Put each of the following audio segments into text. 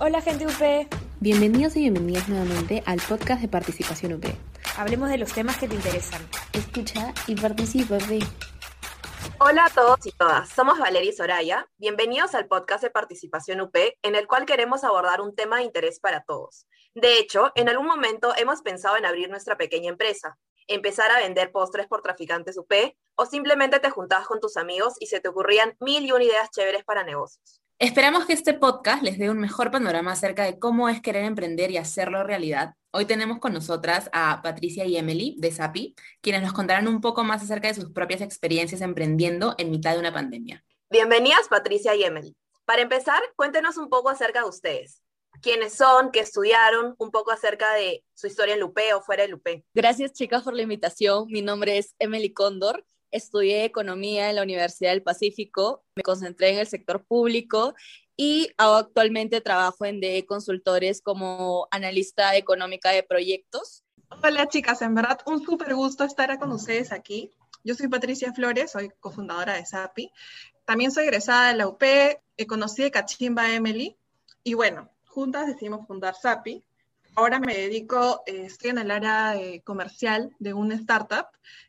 Hola gente UP. Bienvenidos y bienvenidas nuevamente al podcast de Participación UP. Hablemos de los temas que te interesan. Escucha y participa, UP. Hola a todos y todas, somos Valeria y Soraya. Bienvenidos al podcast de Participación UP, en el cual queremos abordar un tema de interés para todos. De hecho, en algún momento hemos pensado en abrir nuestra pequeña empresa, empezar a vender postres por traficantes UP, o simplemente te juntabas con tus amigos y se te ocurrían mil y una ideas chéveres para negocios. Esperamos que este podcast les dé un mejor panorama acerca de cómo es querer emprender y hacerlo realidad. Hoy tenemos con nosotras a Patricia y Emily de SAPI, quienes nos contarán un poco más acerca de sus propias experiencias emprendiendo en mitad de una pandemia. Bienvenidas Patricia y Emily. Para empezar, cuéntenos un poco acerca de ustedes. ¿Quiénes son? ¿Qué estudiaron? Un poco acerca de su historia en Lupe o fuera de Lupe. Gracias chicas por la invitación. Mi nombre es Emily Cóndor estudié economía en la Universidad del Pacífico, me concentré en el sector público y actualmente trabajo en DE Consultores como analista económica de proyectos. Hola chicas, en verdad un súper gusto estar con ustedes aquí. Yo soy Patricia Flores, soy cofundadora de SAPI. También soy egresada de la UP, conocí de Cachimba Emily y bueno, juntas decidimos fundar SAPI. Ahora me dedico, eh, estoy en el área comercial de una startup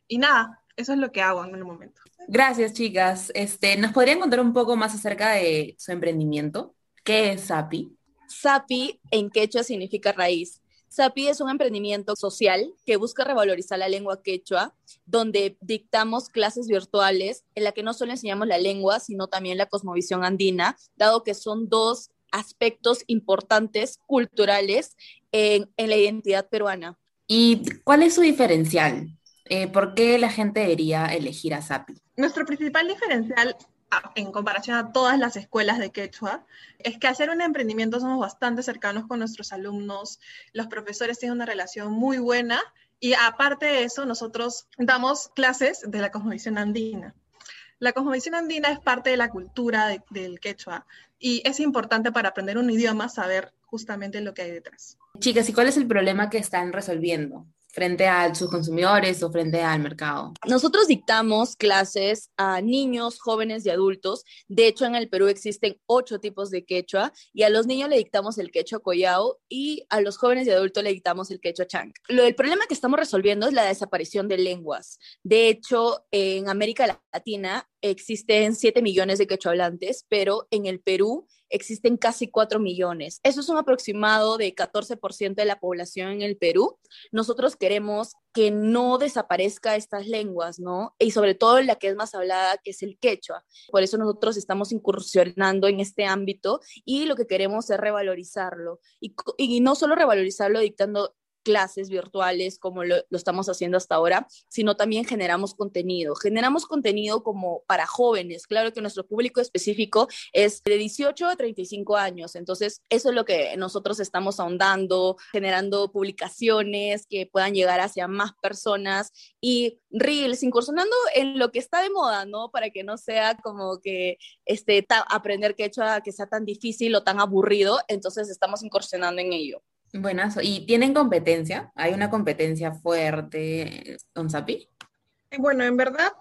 y nada, eso es lo que hago en el momento. Gracias, chicas. Este, ¿Nos podrían contar un poco más acerca de su emprendimiento? ¿Qué es SAPI? SAPI en quechua significa raíz. SAPI es un emprendimiento social que busca revalorizar la lengua quechua, donde dictamos clases virtuales en la que no solo enseñamos la lengua, sino también la cosmovisión andina, dado que son dos aspectos importantes culturales en, en la identidad peruana. ¿Y cuál es su diferencial? Eh, ¿por qué la gente debería elegir a SAPI? Nuestro principal diferencial en comparación a todas las escuelas de quechua, es que hacer un emprendimiento somos bastante cercanos con nuestros alumnos, los profesores tienen una relación muy buena y aparte de eso nosotros damos clases de la cosmovisión andina. La cosmovisión andina es parte de la cultura del quechua y es importante para aprender un idioma saber justamente lo que hay detrás. Chicas, ¿y cuál es el problema que están resolviendo? Frente a sus consumidores o frente al mercado? Nosotros dictamos clases a niños, jóvenes y adultos. De hecho, en el Perú existen ocho tipos de quechua y a los niños le dictamos el quechua collao y a los jóvenes y adultos le dictamos el quechua chang. Lo del problema que estamos resolviendo es la desaparición de lenguas. De hecho, en América Latina existen 7 millones de quechua hablantes, pero en el Perú existen casi 4 millones. Eso es un aproximado de 14% de la población en el Perú. Nosotros queremos que no desaparezca estas lenguas, ¿no? Y sobre todo la que es más hablada, que es el quechua. Por eso nosotros estamos incursionando en este ámbito y lo que queremos es revalorizarlo. Y, y no solo revalorizarlo dictando clases virtuales como lo, estamos haciendo hasta ahora, sino también generamos contenido. Generamos contenido como para jóvenes. Claro que nuestro público específico es de 18 a 35 años. Entonces, eso es lo que nosotros estamos ahondando, generando publicaciones que puedan llegar hacia más personas y reels, incursionando en lo que está de moda, ¿no? Para que no sea como que este, aprender que sea tan difícil o tan aburrido. Entonces, estamos incursionando en ello. Buenas. ¿Y tienen competencia? ¿Hay una competencia fuerte con SAPI? Eh, bueno, en verdad,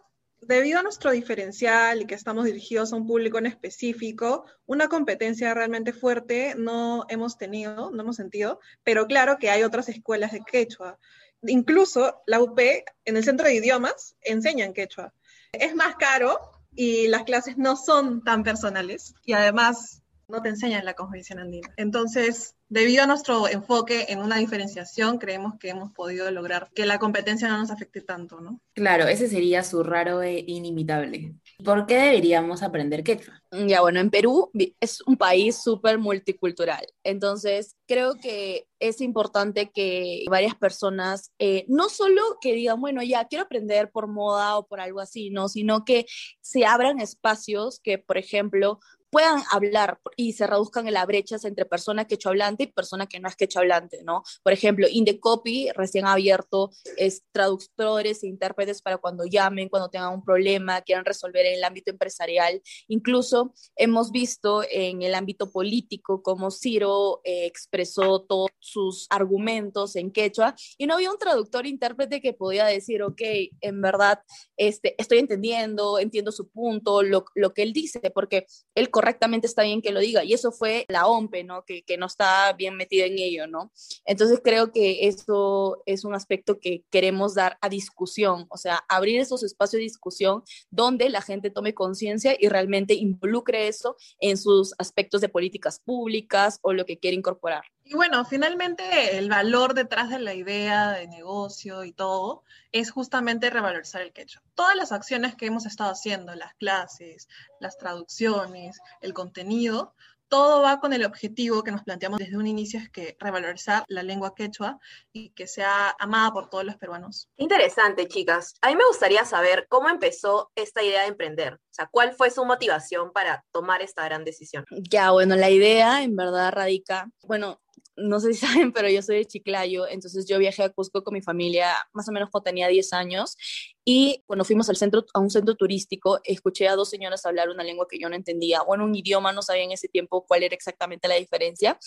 debido a nuestro diferencial y que estamos dirigidos a un público en específico, una competencia realmente fuerte no hemos tenido, no hemos sentido, pero claro que hay otras escuelas de quechua. Incluso la UP, en el centro de idiomas, enseñan quechua. Es más caro y las clases no son tan personales y además no te enseñan la cosmovisión andina. Entonces, debido a nuestro enfoque en una diferenciación, creemos que hemos podido lograr que la competencia no nos afecte tanto, ¿no? Claro, ese sería su raro e inimitable. ¿Por qué deberíamos aprender quechua? Ya, bueno, en Perú es un país súper multicultural, entonces creo que es importante que varias personas, eh, no solo que digan, bueno, ya quiero aprender por moda o por algo así, ¿no? Sino que se abran espacios que, por ejemplo, puedan hablar y se reduzcan las brechas entre persona hablante y persona que no es hablante, ¿no? Por ejemplo, Indecopy recién ha abierto es traductores e intérpretes para cuando llamen, cuando tengan un problema, quieran resolver en el ámbito empresarial. Incluso hemos visto en el ámbito político cómo Ciro eh, expresó todos sus argumentos en quechua y no había un traductor e intérprete que podía decir, ok, en verdad este, estoy entendiendo, entiendo su punto, lo, lo que él dice, porque él correctamente está bien que lo diga. Y eso fue la OMPE, ¿no? Que, no está bien metida en ello, ¿no? Entonces creo que eso es un aspecto que queremos dar a discusión, o sea, abrir esos espacios de discusión donde la gente tome conciencia y realmente involucre eso en sus aspectos de políticas públicas o lo que quiere incorporar. Y bueno, finalmente el valor detrás de la idea de negocio y todo es justamente revalorizar el quechua. Todas las acciones que hemos estado haciendo, las clases, las traducciones, el contenido, todo va con el objetivo que nos planteamos desde un inicio, es que revalorizar la lengua quechua y que sea amada por todos los peruanos. Interesante, chicas. A mí me gustaría saber cómo empezó esta idea de emprender. O sea, ¿cuál fue su motivación para tomar esta gran decisión? Ya, bueno, la idea en verdad radica, bueno, no sé si saben, pero yo soy de Chiclayo, entonces yo viajé a Cusco con mi familia más o menos cuando tenía 10 años y cuando fuimos al centro, a un centro turístico, escuché a dos señoras hablar una lengua que yo no entendía, bueno, un idioma, no sabía en ese tiempo cuál era exactamente la diferencia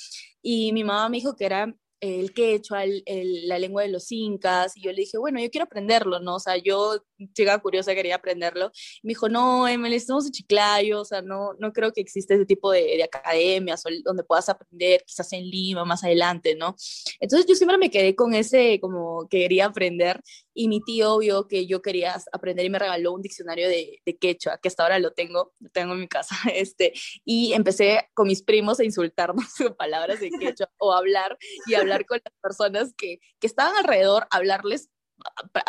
y mi mamá me dijo que era el quechua, el, la lengua de los incas, y yo le dije, bueno, yo quiero aprenderlo, ¿no? O sea, yo, chica curiosa, quería aprenderlo. me dijo, no, Emily, estamos en Chiclayo, o sea, no, no creo que exista ese tipo de, de academias donde puedas aprender, quizás en Lima, más adelante, ¿no? Entonces yo siempre me quedé con ese, como, que quería aprender, y mi tío vio que yo quería aprender y me regaló un diccionario de, de, quechua, que hasta ahora lo tengo, lo tengo en mi casa, este, y empecé con mis primos a insultarnos con palabras de quechua o hablar y hablar con las personas que, que estaban alrededor, hablarles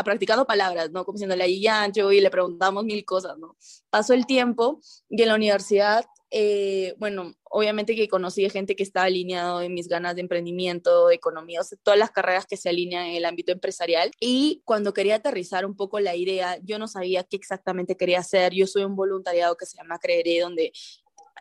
practicando palabras, ¿no? Como diciéndole ahí ancho y le preguntamos mil cosas, ¿no? Pasó el tiempo y en la universidad eh, bueno, obviamente que conocí gente que estaba alineado en mis ganas de emprendimiento, de economía, o sea, todas las carreras que se alinean en el ámbito empresarial. Y cuando quería aterrizar un poco la idea, yo no sabía qué exactamente quería hacer. Yo soy un voluntariado que se llama Creeré, donde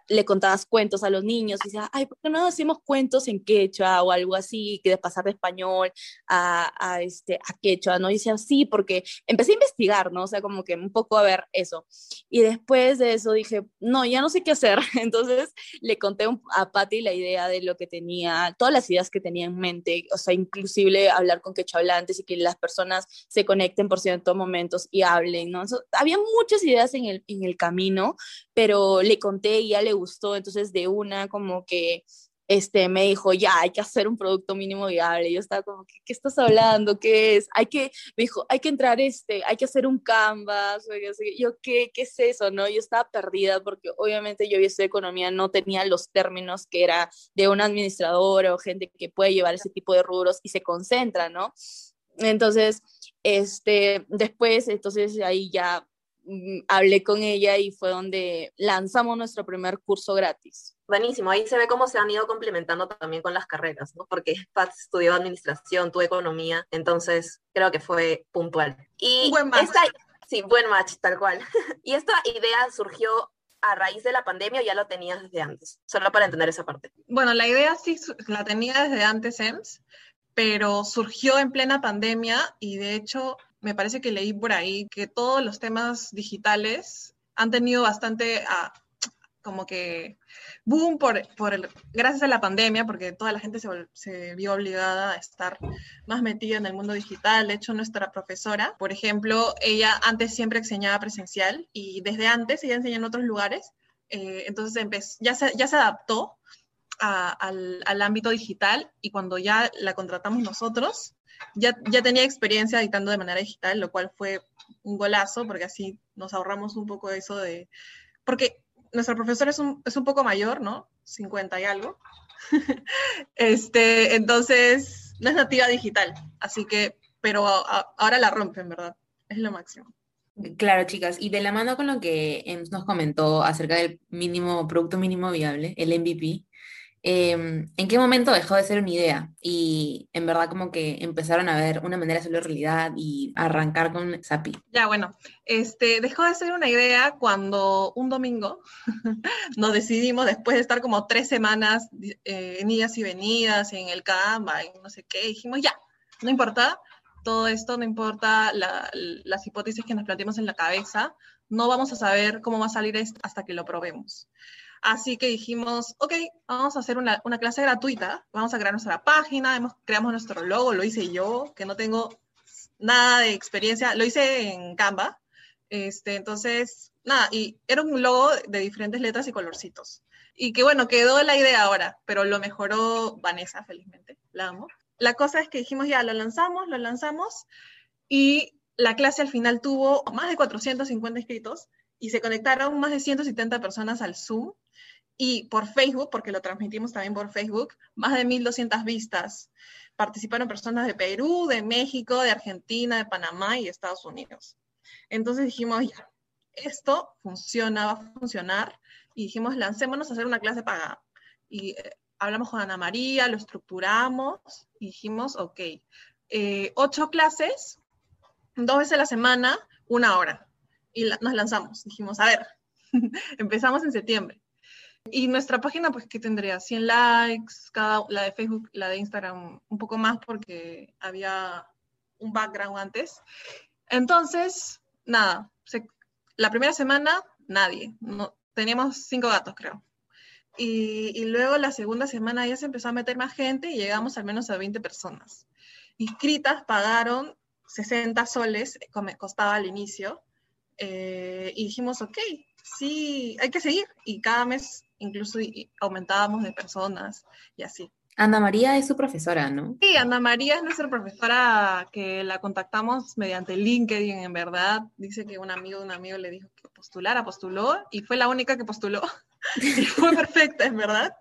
le contabas cuentos a los niños y decía, ay, ¿por qué no hacemos cuentos en quechua o algo así, que de pasar de español a, a, este, a quechua, ¿no? Y decía, sí, porque empecé a investigar, ¿no? O sea, como que un poco a ver eso. Y después de eso dije, no, ya no sé qué hacer. Entonces le conté a Patti la idea de lo que tenía, todas las ideas que tenía en mente, o sea, inclusive hablar con quechua hablantes y que las personas se conecten por ciertos momentos y hablen, ¿no? había muchas ideas en el, en el camino, pero le conté y ya le gustó, entonces de una como que este, me dijo, ya, hay que hacer un producto mínimo viable. Yo estaba como, ¿qué, qué estás hablando? ¿Qué es? Hay que, me dijo, hay que entrar, este, hay que hacer un canvas. Yo, ¿qué, ¿qué es eso? ¿no? Yo estaba perdida porque obviamente yo de economía, no tenía los términos que era de un administrador o gente que puede llevar ese tipo de rubros y se concentra, ¿no? Entonces, este, después, entonces ahí ya hablé con ella y fue donde lanzamos nuestro primer curso gratis. Buenísimo, ahí se ve cómo se han ido complementando también con las carreras, ¿no? Porque Pat estudió administración, tu economía, entonces creo que fue puntual. Y buen match. Esta, sí, buen match, tal cual. y esta idea surgió a raíz de la pandemia o ya lo tenías desde antes? Solo para entender esa parte. Bueno, la idea sí la tenía desde antes, EMS, pero surgió en plena pandemia y de hecho me parece que leí por ahí que todos los temas digitales han tenido bastante, ah, como que, boom por, por el, gracias a la pandemia, porque toda la gente se, vio obligada a estar más metida en el mundo digital. De hecho, nuestra profesora, por ejemplo, ella antes siempre enseñaba presencial y desde antes ella enseña en otros lugares. Eh, entonces ya, se, ya se adaptó a, al, al ámbito digital y cuando ya la contratamos nosotros, ya, ya tenía experiencia editando de manera digital, lo cual fue un golazo, porque así nos ahorramos un poco eso de... Porque nuestra profesora es un, es un poco mayor, ¿no? 50 y algo. este, entonces, no es nativa digital, así que, pero ahora la rompen, ¿verdad? Es lo máximo. Claro, chicas, y de la mano con lo que nos comentó acerca del mínimo, producto mínimo viable, el MVP, eh, ¿en qué momento dejó de ser una idea? Y en verdad como que empezaron a ver una manera de hacerlo realidad y arrancar con Sapi. Ya, bueno, este, dejó de ser una idea cuando un domingo nos decidimos, después de estar como tres semanas eh, en idas y venidas, en el Canva, en no sé qué, dijimos, ya, no importa todo esto, no importa la, las hipótesis que nos planteemos en la cabeza, no vamos a saber cómo va a salir esto hasta que lo probemos. Así que dijimos, ok, vamos a hacer una, una clase gratuita, vamos a crear nuestra página, hemos, creamos nuestro logo, lo hice yo, que no tengo nada de experiencia, lo hice en Canva. Este, entonces, nada, y era un logo de diferentes letras y colorcitos. Y que bueno, quedó la idea ahora, pero lo mejoró Vanessa, felizmente, la amo. La cosa es que dijimos ya, lo lanzamos, lo lanzamos, y la clase al final tuvo más de 450 inscritos y se conectaron más de 170 personas al Zoom y por Facebook, porque lo transmitimos también por Facebook, más de 1.200 vistas. Participaron personas de Perú, de México, de Argentina, de Panamá y Estados Unidos. Entonces dijimos, ya, esto funciona, va a funcionar. Y dijimos, lancémonos a hacer una clase pagada. Y eh, hablamos con Ana María, lo estructuramos y dijimos, ok, eh, ocho clases, dos veces a la semana, una hora. Y nos lanzamos. Dijimos, a ver, empezamos en septiembre. Y nuestra página, pues, ¿qué tendría? 100 likes, cada, la de Facebook, la de Instagram, un poco más porque había un background antes. Entonces, nada, la primera semana, nadie. No, teníamos cinco gatos, creo. Y, y, luego la segunda semana ya se empezó a meter más gente y llegamos al menos a 20 personas. Inscritas pagaron 60 soles, como costaba al inicio, eh, y dijimos, ok, sí, hay que seguir. Y cada mes incluso aumentábamos de personas y así. Ana María es su profesora, ¿no? Sí, Ana María es nuestra profesora que la contactamos mediante LinkedIn, en verdad. Dice que un amigo de un amigo le dijo que postulara, postuló y fue la única que postuló. y fue perfecta, en verdad.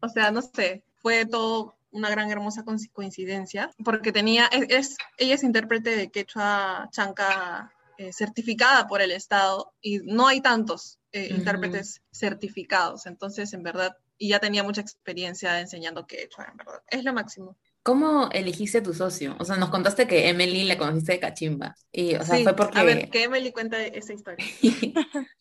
O sea, no sé, fue todo una gran hermosa coincidencia, porque tenía, es, ella es intérprete de quechua chanca eh, certificada por el Estado y no hay tantos eh, intérpretes certificados. Entonces, en verdad, y ya tenía mucha experiencia enseñando en verdad. Es lo máximo. ¿Cómo elegiste tu socio? O sea, nos contaste que Emily le conociste de Cachimba. Y, o sea, fue porque... A ver, que Emily cuenta esa historia.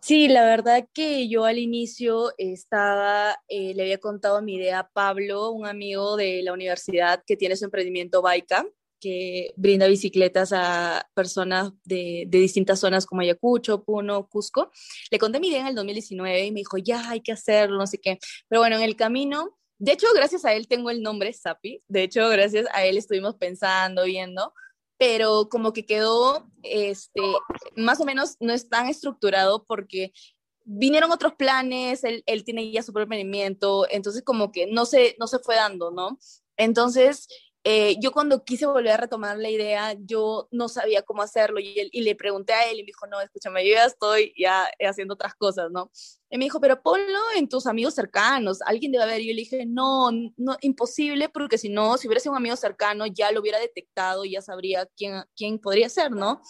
Sí, la verdad que yo al inicio estaba, eh, le había contado mi idea a Pablo, un amigo de la universidad que tiene su emprendimiento Baika que brinda bicicletas a personas de, distintas zonas como Ayacucho, Puno, Cusco. Le conté mi idea en el 2019 y me dijo, ya hay que hacerlo, no sé qué. Pero bueno, en el camino, de hecho, gracias a él tengo el nombre Sapi. De hecho, gracias a él estuvimos pensando, viendo, pero como que quedó, este, más o menos no es tan estructurado porque vinieron otros planes, él, él tiene ya su propio emprendimiento, entonces como que no se, no se fue dando, ¿no? Entonces, eh, yo cuando quise volver a retomar la idea, yo no sabía cómo hacerlo y, y, le pregunté a él y me dijo, no, escúchame, yo ya estoy ya haciendo otras cosas, ¿no? Y me dijo, pero ponlo en tus amigos cercanos, alguien debe haber. Y yo le dije, no, no, imposible, porque si no, si hubiera sido un amigo cercano, ya lo hubiera detectado y ya sabría quién, quién podría ser, ¿no?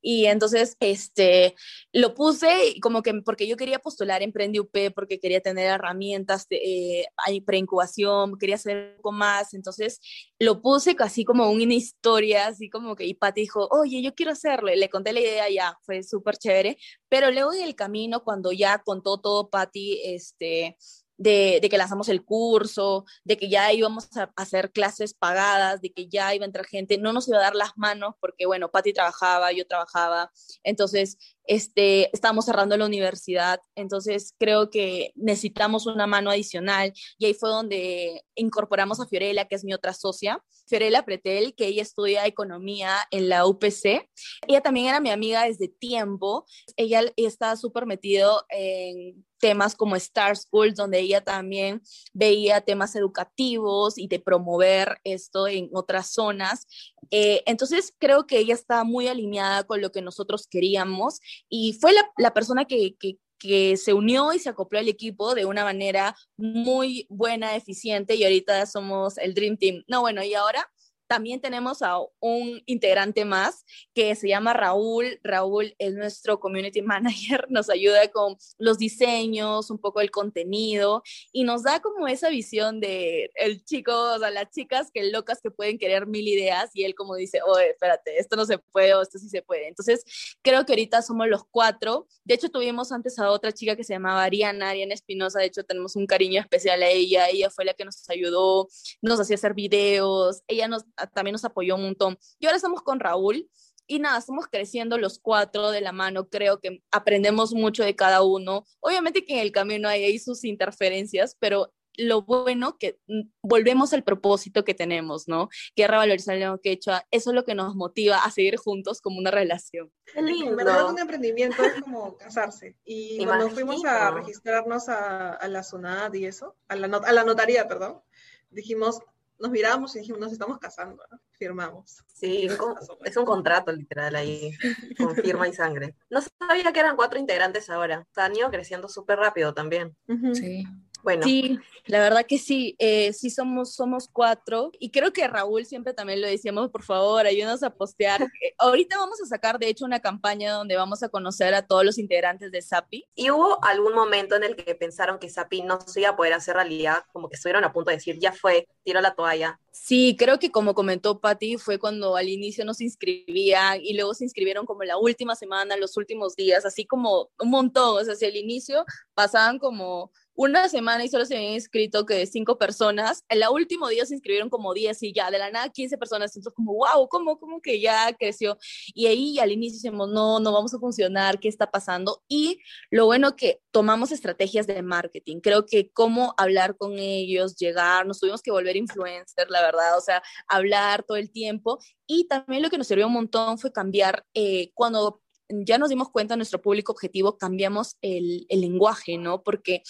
Y entonces, este, lo puse como que porque yo quería postular en Prende UP, porque quería tener herramientas de eh, preincubación, quería hacer poco más. Entonces, lo puse así como una historia, así como que, y Pati dijo, oye, yo quiero hacerlo. Y le conté la idea, ya, fue súper chévere. Pero luego en el camino, cuando ya contó todo Pati, este, de, que lanzamos el curso, de que ya íbamos a hacer clases pagadas, de que ya iba a entrar gente, no nos iba a dar las manos porque, bueno, Patti trabajaba, yo trabajaba, entonces este, estábamos cerrando la universidad, entonces creo que necesitamos una mano adicional y ahí fue donde incorporamos a Fiorella, que es mi otra socia, Fiorella Pretel, que ella estudia economía en la UPC. Ella también era mi amiga desde tiempo, ella está súper metido en temas como Star Schools, donde ella también veía temas educativos y de promover esto en otras zonas. Eh, entonces creo que ella está muy alineada con lo que nosotros queríamos y fue la, persona que, que se unió y se acopló al equipo de una manera muy buena, eficiente y ahorita somos el Dream Team. No, bueno, y ahora también tenemos a un integrante más que se llama Raúl. Raúl es nuestro community manager, nos ayuda con los diseños, un poco el contenido y nos da como esa visión de el chico, o sea, las chicas que locas que pueden querer mil ideas y él como dice, oye, espérate, esto no se puede o esto sí se puede. Entonces, creo que ahorita somos los cuatro. De hecho, tuvimos antes a otra chica que se llamaba Ariana, Ariana Espinosa, de hecho tenemos un cariño especial a ella, ella fue la que nos ayudó, nos hacía hacer videos, ella nos también nos apoyó un montón. Y ahora estamos con Raúl y nada, estamos creciendo los cuatro de la mano, creo que aprendemos mucho de cada uno. Obviamente que en el camino hay ahí sus interferencias, pero lo bueno que volvemos al propósito que tenemos, ¿no? Que es revalorizar el lengua quechua. Eso es lo que nos motiva a seguir juntos como una relación. Qué lindo. En verdad, un emprendimiento es como casarse. Y cuando fuimos a registrarnos a, a la SUNAD y eso, a la, a la notaría, perdón, dijimos, nos miramos y dijimos, nos estamos casando, ¿no? firmamos. Sí, es un contrato literal ahí, con firma y sangre. No sabía que eran cuatro integrantes ahora, han ido creciendo súper rápido también. Sí. Bueno. Sí, la verdad que sí, eh, sí somos, somos cuatro y creo que Raúl siempre también lo decíamos, por favor, ayúdanos a postear. Eh, ahorita vamos a sacar, de hecho, una campaña donde vamos a conocer a todos los integrantes de SAPI. ¿Y hubo algún momento en el que pensaron que SAPI no se iba a poder hacer realidad? Como que estuvieron a punto de decir, ya fue, tiro la toalla. Sí, creo que como comentó Patti, fue cuando al inicio nos inscribían y luego se inscribieron como la última semana, los últimos días, así como un montón, o sea, hacia el inicio pasaban como una semana y solo se habían inscrito que cinco personas. El último día se inscribieron como 10 y ya de la nada 15 personas. Entonces como, wow, ¿cómo, cómo que ya creció? Y ahí al inicio decimos, no, no vamos a funcionar, ¿qué está pasando? Y lo bueno que tomamos estrategias de marketing. Creo que cómo hablar con ellos, llegar, nos tuvimos que volver influencer, la verdad, o sea, hablar todo el tiempo. Y también lo que nos sirvió un montón fue cambiar eh, cuando ya nos dimos cuenta nuestro público objetivo, cambiamos el, el, lenguaje, ¿no? Porque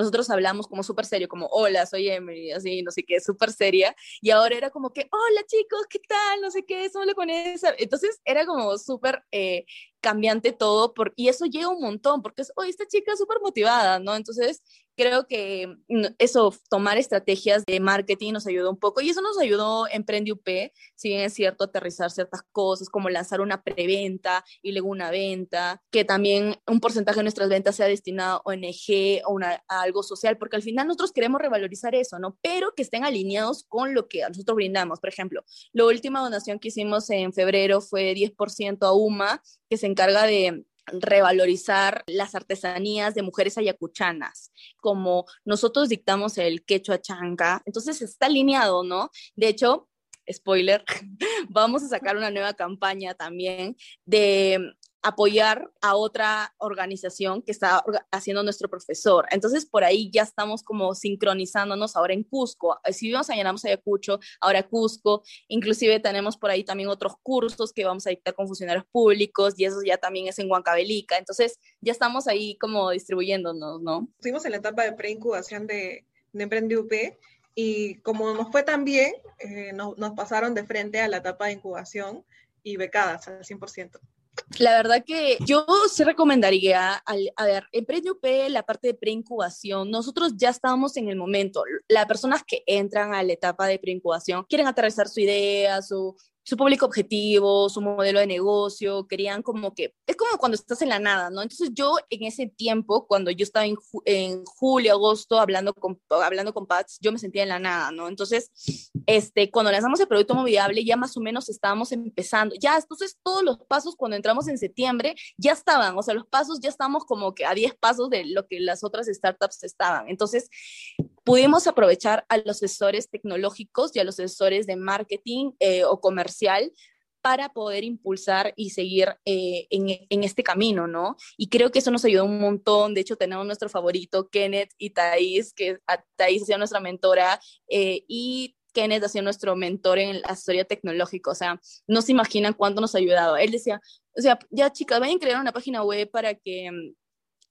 nosotros hablamos como súper serio, como, hola, soy Emily, así, no sé qué, súper seria, y ahora era como que, hola chicos, ¿qué tal? No sé qué, solo con esa. Entonces era como súper eh, cambiante todo, por, y eso llega un montón, porque es, oye, esta chica es súper motivada, ¿no? Entonces creo que mm, eso, tomar estrategias de marketing nos ayudó un poco y eso nos ayudó en Prende UP, si bien es cierto, aterrizar ciertas cosas como lanzar una preventa y luego una venta, que también un porcentaje de nuestras ventas sea destinado a ONG o una, a algo social, porque al final nosotros queremos revalorizar eso, ¿no? Pero que estén alineados con lo que nosotros brindamos. Por ejemplo, la última donación que hicimos en febrero fue 10% a UMA, que se encarga de revalorizar las artesanías de mujeres ayacuchanas, como nosotros dictamos el quechua chanca, entonces está alineado, ¿no? De hecho, spoiler, vamos a sacar una nueva campaña también de apoyar a otra organización que está haciendo nuestro profesor. Entonces, por ahí ya estamos como sincronizándonos ahora en Cusco. Eh, si vivimos a llenamos Ayacucho, ahora Cusco. Inclusive tenemos por ahí también otros cursos que vamos a dictar con funcionarios públicos y eso ya también es en Huancavelica. Entonces, ya estamos ahí como distribuyéndonos, ¿no? Estuvimos en la etapa de preincubación de, de Emprende UP y como nos fue tan bien, eh, nos, nos pasaron de frente a la etapa de incubación y becadas al 100% la verdad que yo sí recomendaría, a ver, en PreUP, la parte de preincubación, nosotros ya estábamos en el momento. Las personas que entran a la etapa de preincubación quieren aterrizar su idea, su, su público objetivo, su modelo de negocio, querían como que, es como cuando estás en la nada, ¿no? Entonces yo en ese tiempo, cuando yo estaba en, en julio, agosto, hablando con, hablando con Pats, yo me sentía en la nada, ¿no? Entonces, este, cuando lanzamos el producto moviable, ya más o menos estábamos empezando, ya, entonces todos los pasos cuando entramos en septiembre ya estaban, o sea, los pasos ya estamos como que a 10 pasos de lo que las otras startups estaban. Entonces, pudimos aprovechar a los asesores tecnológicos y a los asesores de marketing eh, o comercial para poder impulsar y seguir eh, en, este camino, ¿no? Y creo que eso nos ayudó un montón. De hecho, tenemos nuestro favorito, Kenneth y Thais, que Thais ha nuestra mentora eh, y Kenneth ha sido nuestro mentor en la historia tecnológica. O sea, no se imaginan cuánto nos ha ayudado. Él decía, o sea, ya chicas, vayan a crear una página web para que mm,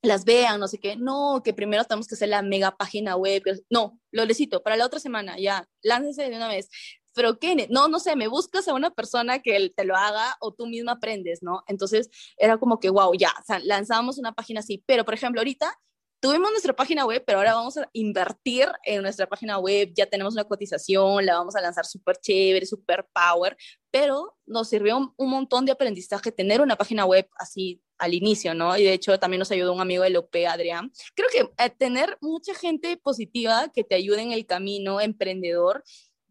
las vean, no sé qué, no, que primero tenemos que hacer la mega página web, no, lo necesito, para la otra semana, ya, láncense de una vez. Pero ¿qué? No, no sé, me buscas a una persona que te lo haga o tú misma aprendes, ¿no? Entonces era como que, wow, ya, lanzamos una página así, pero por ejemplo, ahorita tuvimos nuestra página web, pero ahora vamos a invertir en nuestra página web, ya tenemos una cotización, la vamos a lanzar súper chévere, súper power, pero nos sirvió un, montón de aprendizaje tener una página web así al inicio, ¿no? Y de hecho también nos ayudó un amigo del OP, Adrián. Creo que eh, tener mucha gente positiva que te ayude en el camino emprendedor,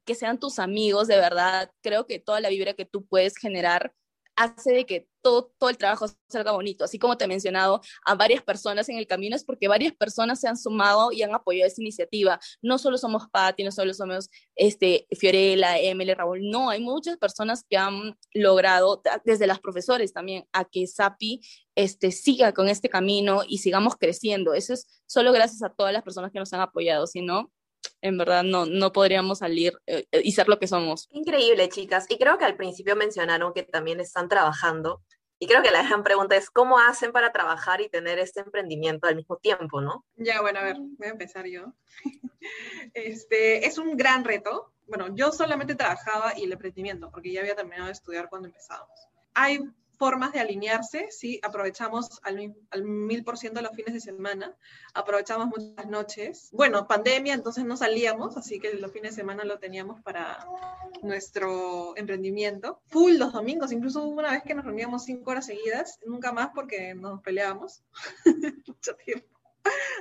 que sean tus amigos, de verdad, creo que toda la vibra que tú puedes generar hace de que todo, todo el trabajo salga bonito. Así como te he mencionado a varias personas en el camino, es porque varias personas se han sumado y han apoyado esta iniciativa. No solo somos Patti, no solo somos este, Fiorella, Emily, Raúl, no, hay muchas personas que han logrado, desde las profesores también, a que SAPI este, siga con este camino y sigamos creciendo. Eso es solo gracias a todas las personas que nos han apoyado, si no, en verdad no, no podríamos salir eh, y ser lo que somos. Increíble, chicas. Y creo que al principio mencionaron que también están trabajando. Y creo que la gran pregunta es, ¿cómo hacen para trabajar y tener este emprendimiento al mismo tiempo, no? Ya, bueno, a ver, voy a empezar yo. Este, es un gran reto. Bueno, yo solamente trabajaba y el emprendimiento, porque ya había terminado de estudiar cuando empezábamos. Hay formas de alinearse, sí, aprovechamos al, mil por ciento los fines de semana, aprovechamos muchas noches. Bueno, pandemia, entonces no salíamos, así que los fines de semana lo teníamos para nuestro emprendimiento. Full los domingos, incluso una vez que nos reuníamos cinco horas seguidas, nunca más porque nos peleábamos mucho tiempo,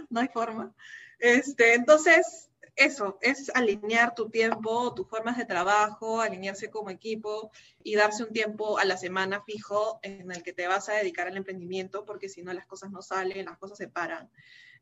no hay forma. Este, entonces, eso, es alinear tu tiempo, tus formas de trabajo, alinearse como equipo y darse un tiempo a la semana fijo en el que te vas a dedicar al emprendimiento, porque si no las cosas no salen, las cosas se paran.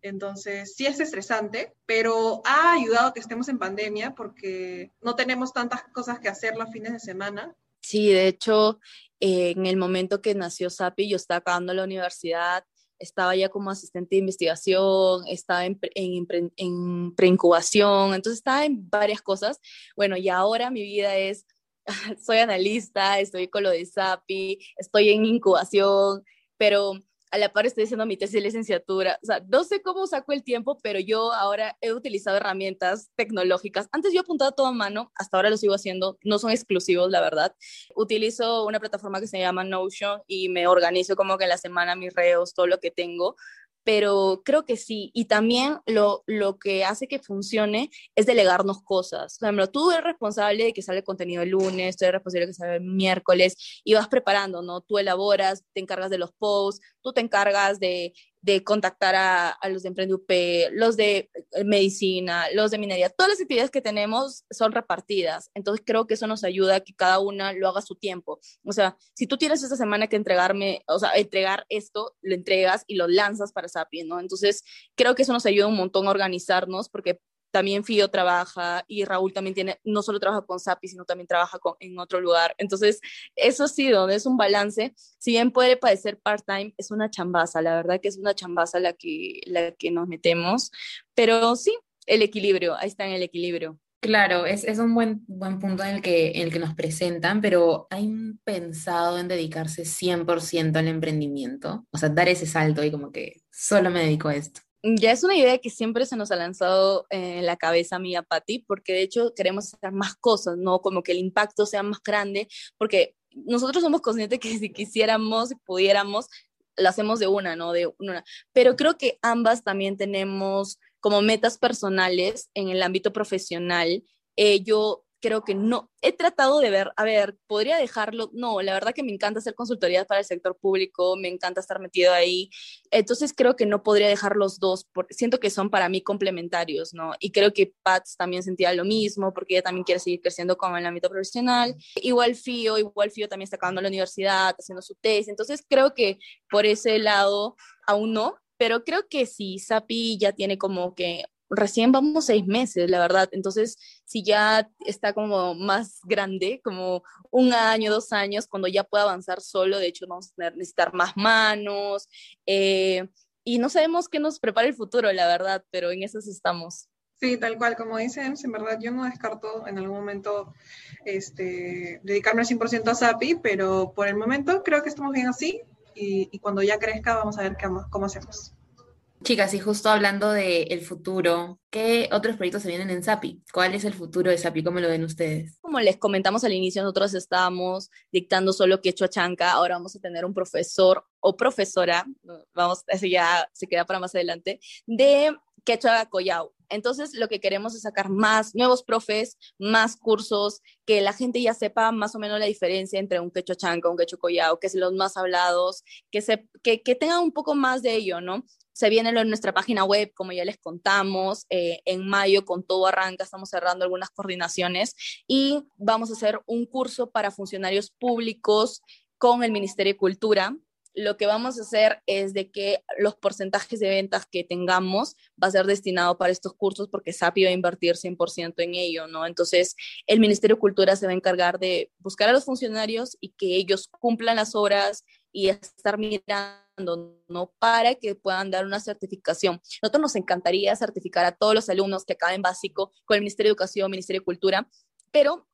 Entonces, sí es estresante, pero ha ayudado que estemos en pandemia porque no tenemos tantas cosas que hacer los fines de semana. Sí, de hecho, en el momento que nació Sapi, yo estaba acabando la universidad estaba ya como asistente de investigación, estaba en, en, preincubación, entonces estaba en varias cosas. Bueno, y ahora mi vida es, soy analista, estoy con lo de SAPI, estoy en incubación, pero a la par estoy haciendo mi tesis de licenciatura. O sea, no sé cómo saco el tiempo, pero yo ahora he utilizado herramientas tecnológicas. Antes yo apuntaba todo a mano, hasta ahora lo sigo haciendo. No son exclusivos, la verdad. Utilizo una plataforma que se llama Notion y me organizo como que en la semana mis reos, todo lo que tengo pero creo que sí. Y también lo, lo que hace que funcione es delegarnos cosas. Por ejemplo, tú eres responsable de que sale contenido el lunes, tú eres responsable de que sale el miércoles y vas preparando, ¿no? Tú elaboras, te encargas de los posts, tú te encargas de de contactar a, a, los de Emprende UP, los de medicina, los de minería, todas las actividades que tenemos son repartidas. Entonces creo que eso nos ayuda a que cada una lo haga a su tiempo. O sea, si tú tienes esta semana que entregarme, o sea, entregar esto, lo entregas y lo lanzas para Sapi, ¿no? Entonces creo que eso nos ayuda un montón a organizarnos porque también Fío trabaja y Raúl también tiene, no solo trabaja con SAPI, sino también trabaja con, en otro lugar. Entonces, eso sí, donde es un balance, si bien puede parecer part-time, es una chambaza, la verdad que es una chambaza la que, la que nos metemos, pero sí, el equilibrio, ahí está en el equilibrio. Claro, es, es un buen, buen punto en el, que, en el que nos presentan, pero ¿hay pensado en dedicarse 100% al emprendimiento? O sea, dar ese salto y como que solo me dedico a esto ya es una idea que siempre se nos ha lanzado en la cabeza a mí a Patti, porque de hecho queremos hacer más cosas, ¿no? Como que el impacto sea más grande, porque nosotros somos conscientes que si quisiéramos, si pudiéramos, lo hacemos de una, ¿no? De una. Pero creo que ambas también tenemos como metas personales en el ámbito profesional. Eh, yo creo que no, he tratado de ver, a ver, podría dejarlo, no, la verdad que me encanta hacer consultorías para el sector público, me encanta estar metido ahí, entonces creo que no podría dejar los dos, porque siento que son para mí complementarios, ¿no? Y creo que Pats también sentía lo mismo, porque ella también quiere seguir creciendo como en el ámbito profesional, igual Fío, igual Fío también está acabando la universidad, haciendo su tesis, entonces creo que por ese lado aún no, pero creo que sí, Sapi ya tiene como que recién vamos seis meses, la verdad. Entonces, si ya está como más grande, como un año, dos años, cuando ya pueda avanzar solo, de hecho vamos a necesitar más manos. Eh, y no sabemos qué nos prepara el futuro, la verdad, pero en eso estamos. Sí, tal cual, como dicen, en verdad yo no descarto en algún momento este, dedicarme al 100% a SAPI, pero por el momento creo que estamos bien así y, cuando ya crezca vamos a ver cómo hacemos. Chicas, y justo hablando del futuro, ¿qué otros proyectos se vienen en SAPI? ¿Cuál es el futuro de SAPI? ¿Cómo lo ven ustedes? Como les comentamos al inicio, nosotros estábamos dictando solo quechua chanca, ahora vamos a tener un profesor o profesora, vamos, eso ya se queda para más adelante, de quechua collao. Entonces, lo que queremos es sacar más nuevos profes, más cursos, que la gente ya sepa más o menos la diferencia entre un quechua chanca, un quechua collao, que es los más hablados, que, se, que, que tengan un poco más de ello, ¿no? Se viene en nuestra página web, como ya les contamos, eh, en mayo con todo arranca, estamos cerrando algunas coordinaciones y vamos a hacer un curso para funcionarios públicos con el Ministerio de Cultura. Lo que vamos a hacer es de que los porcentajes de ventas que tengamos va a ser destinado para estos cursos porque SAPI va a invertir 100% en ello, ¿no? Entonces, el Ministerio de Cultura se va a encargar de buscar a los funcionarios y que ellos cumplan las horas y estar mirando ¿no? Para que puedan dar una certificación. Nosotros nos encantaría certificar a todos los alumnos que acaben básico con el Ministerio de Educación, Ministerio de Cultura, pero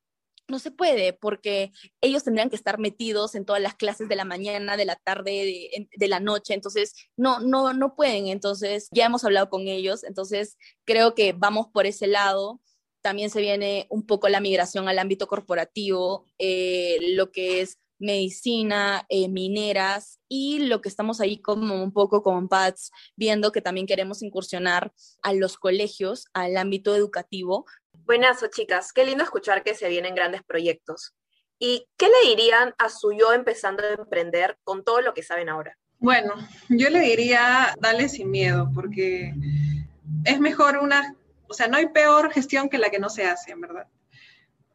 no se puede porque ellos tendrían que estar metidos en todas las clases de la mañana, de la tarde, de, la noche, entonces no, no, no pueden, entonces ya hemos hablado con ellos, entonces creo que vamos por ese lado. También se viene un poco la migración al ámbito corporativo, eh, lo que es medicina, eh, mineras y lo que estamos ahí como un poco con PADS, viendo que también queremos incursionar a los colegios, al ámbito educativo. Buenas, chicas, qué lindo escuchar que se vienen grandes proyectos. ¿Y qué le dirían a su yo empezando a emprender con todo lo que saben ahora? Bueno, yo le diría, dale sin miedo, porque es mejor una, o sea, no hay peor gestión que la que no se hace, en verdad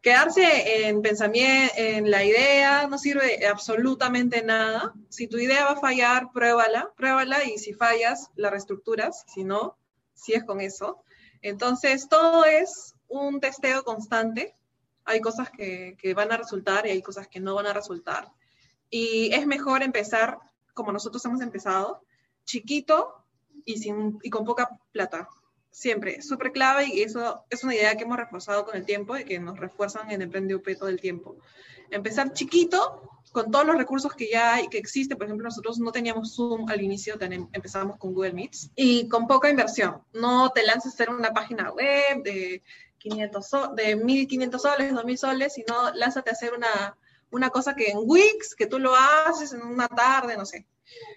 quedarse en pensamiento, en la idea, no sirve absolutamente nada. Si tu idea va a fallar, pruébala, pruébala y si fallas, la reestructuras, si no, si es con eso. Entonces, todo es un testeo constante. Hay cosas que, que van a resultar y hay cosas que no van a resultar. Y es mejor empezar como nosotros hemos empezado, chiquito y, sin, y con poca plata siempre, súper clave y eso es una idea que hemos reforzado con el tiempo y que nos refuerzan en Emprende UP todo el tiempo. Empezar chiquito, con todos los recursos que ya hay, que existe, por ejemplo, nosotros no teníamos Zoom al inicio, empezamos con Google Meets, y con poca inversión. No te lances a hacer una página web de 500 de 1.500 soles, 2.000 soles, sino lánzate a hacer una, una cosa que en Wix, que tú lo haces en una tarde, no sé.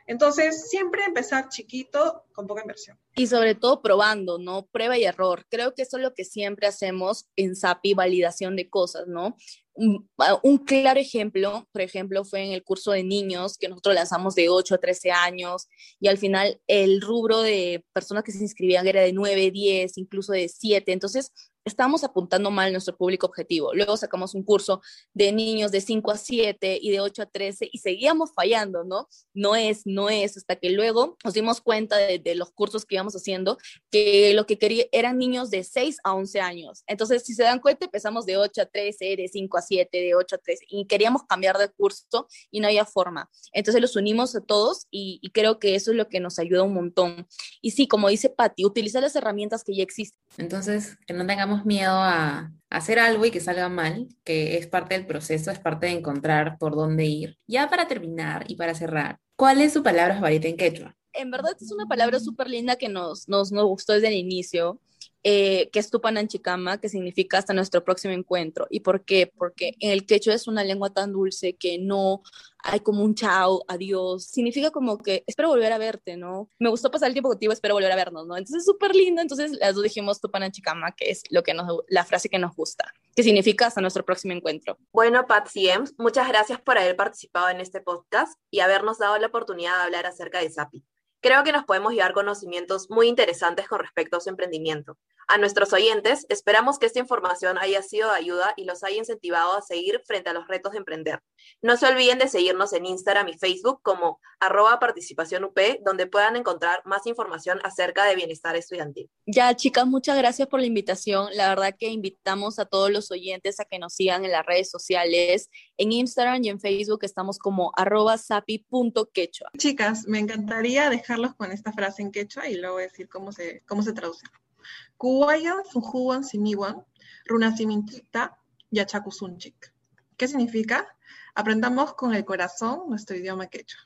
Entonces, siempre empezar chiquito con poca inversión. Y sobre todo probando, ¿no? Prueba y error. Creo que eso es lo que siempre hacemos en SAPI, validación de cosas, ¿no? Un, claro ejemplo, por ejemplo, fue en el curso de niños que nosotros lanzamos de 8 a 13 años y al final el rubro de personas que se inscribían era de 9, 10, incluso de 7. Entonces, estábamos apuntando mal nuestro público objetivo. Luego sacamos un curso de niños de 5 a 7 y de 8 a 13 y seguíamos fallando, ¿no? No es, no es, hasta que luego nos dimos cuenta de, los cursos que íbamos haciendo que lo que quería eran niños de 6 a 11 años. Entonces, si se dan cuenta, empezamos de 8 a 13, de 5 a 7, de 8 a 13 y queríamos cambiar de curso y no había forma. Entonces los unimos a todos y, y creo que eso es lo que nos ayuda un montón. Y sí, como dice Patti, utilizar las herramientas que ya existen. Entonces, que no tengamos miedo a, hacer algo y que salga mal, que es parte del proceso, es parte de encontrar por dónde ir. Ya para terminar y para cerrar, ¿cuál es su palabra favorita en quechua? En verdad es una palabra súper linda que nos, nos, nos gustó desde el inicio eh, que es Tupananchikama, que significa hasta nuestro próximo encuentro. ¿Y por qué? Porque en el quechua es una lengua tan dulce que no hay como un chao, adiós. Significa como que espero volver a verte, ¿no? Me gustó pasar el tiempo contigo, espero volver a vernos, ¿no? Entonces es súper lindo. Entonces las dos dijimos Tupananchikama, que es lo que nos, la frase que nos gusta, que significa hasta nuestro próximo encuentro. Bueno, Patsy muchas gracias por haber participado en este podcast y habernos dado la oportunidad de hablar acerca de SAPI. Creo que nos podemos llevar conocimientos muy interesantes con respecto a su emprendimiento. A nuestros oyentes, esperamos que esta información haya sido de ayuda y los haya incentivado a seguir frente a los retos de emprender. No se olviden de seguirnos en Instagram y Facebook como arroba participación UP, donde puedan encontrar más información acerca de bienestar estudiantil. Ya, chicas, muchas gracias por la invitación. La verdad que invitamos a todos los oyentes a que nos sigan en las redes sociales. En Instagram y en Facebook estamos como arroba sapi.quechua. Chicas, me encantaría dejar con esta frase en quechua y luego decir cómo se, cómo se traduce. Kuwayan Fujuan Simiwan, Runasiminchita Yachakusunchik. ¿Qué significa? Aprendamos con el corazón nuestro idioma quechua.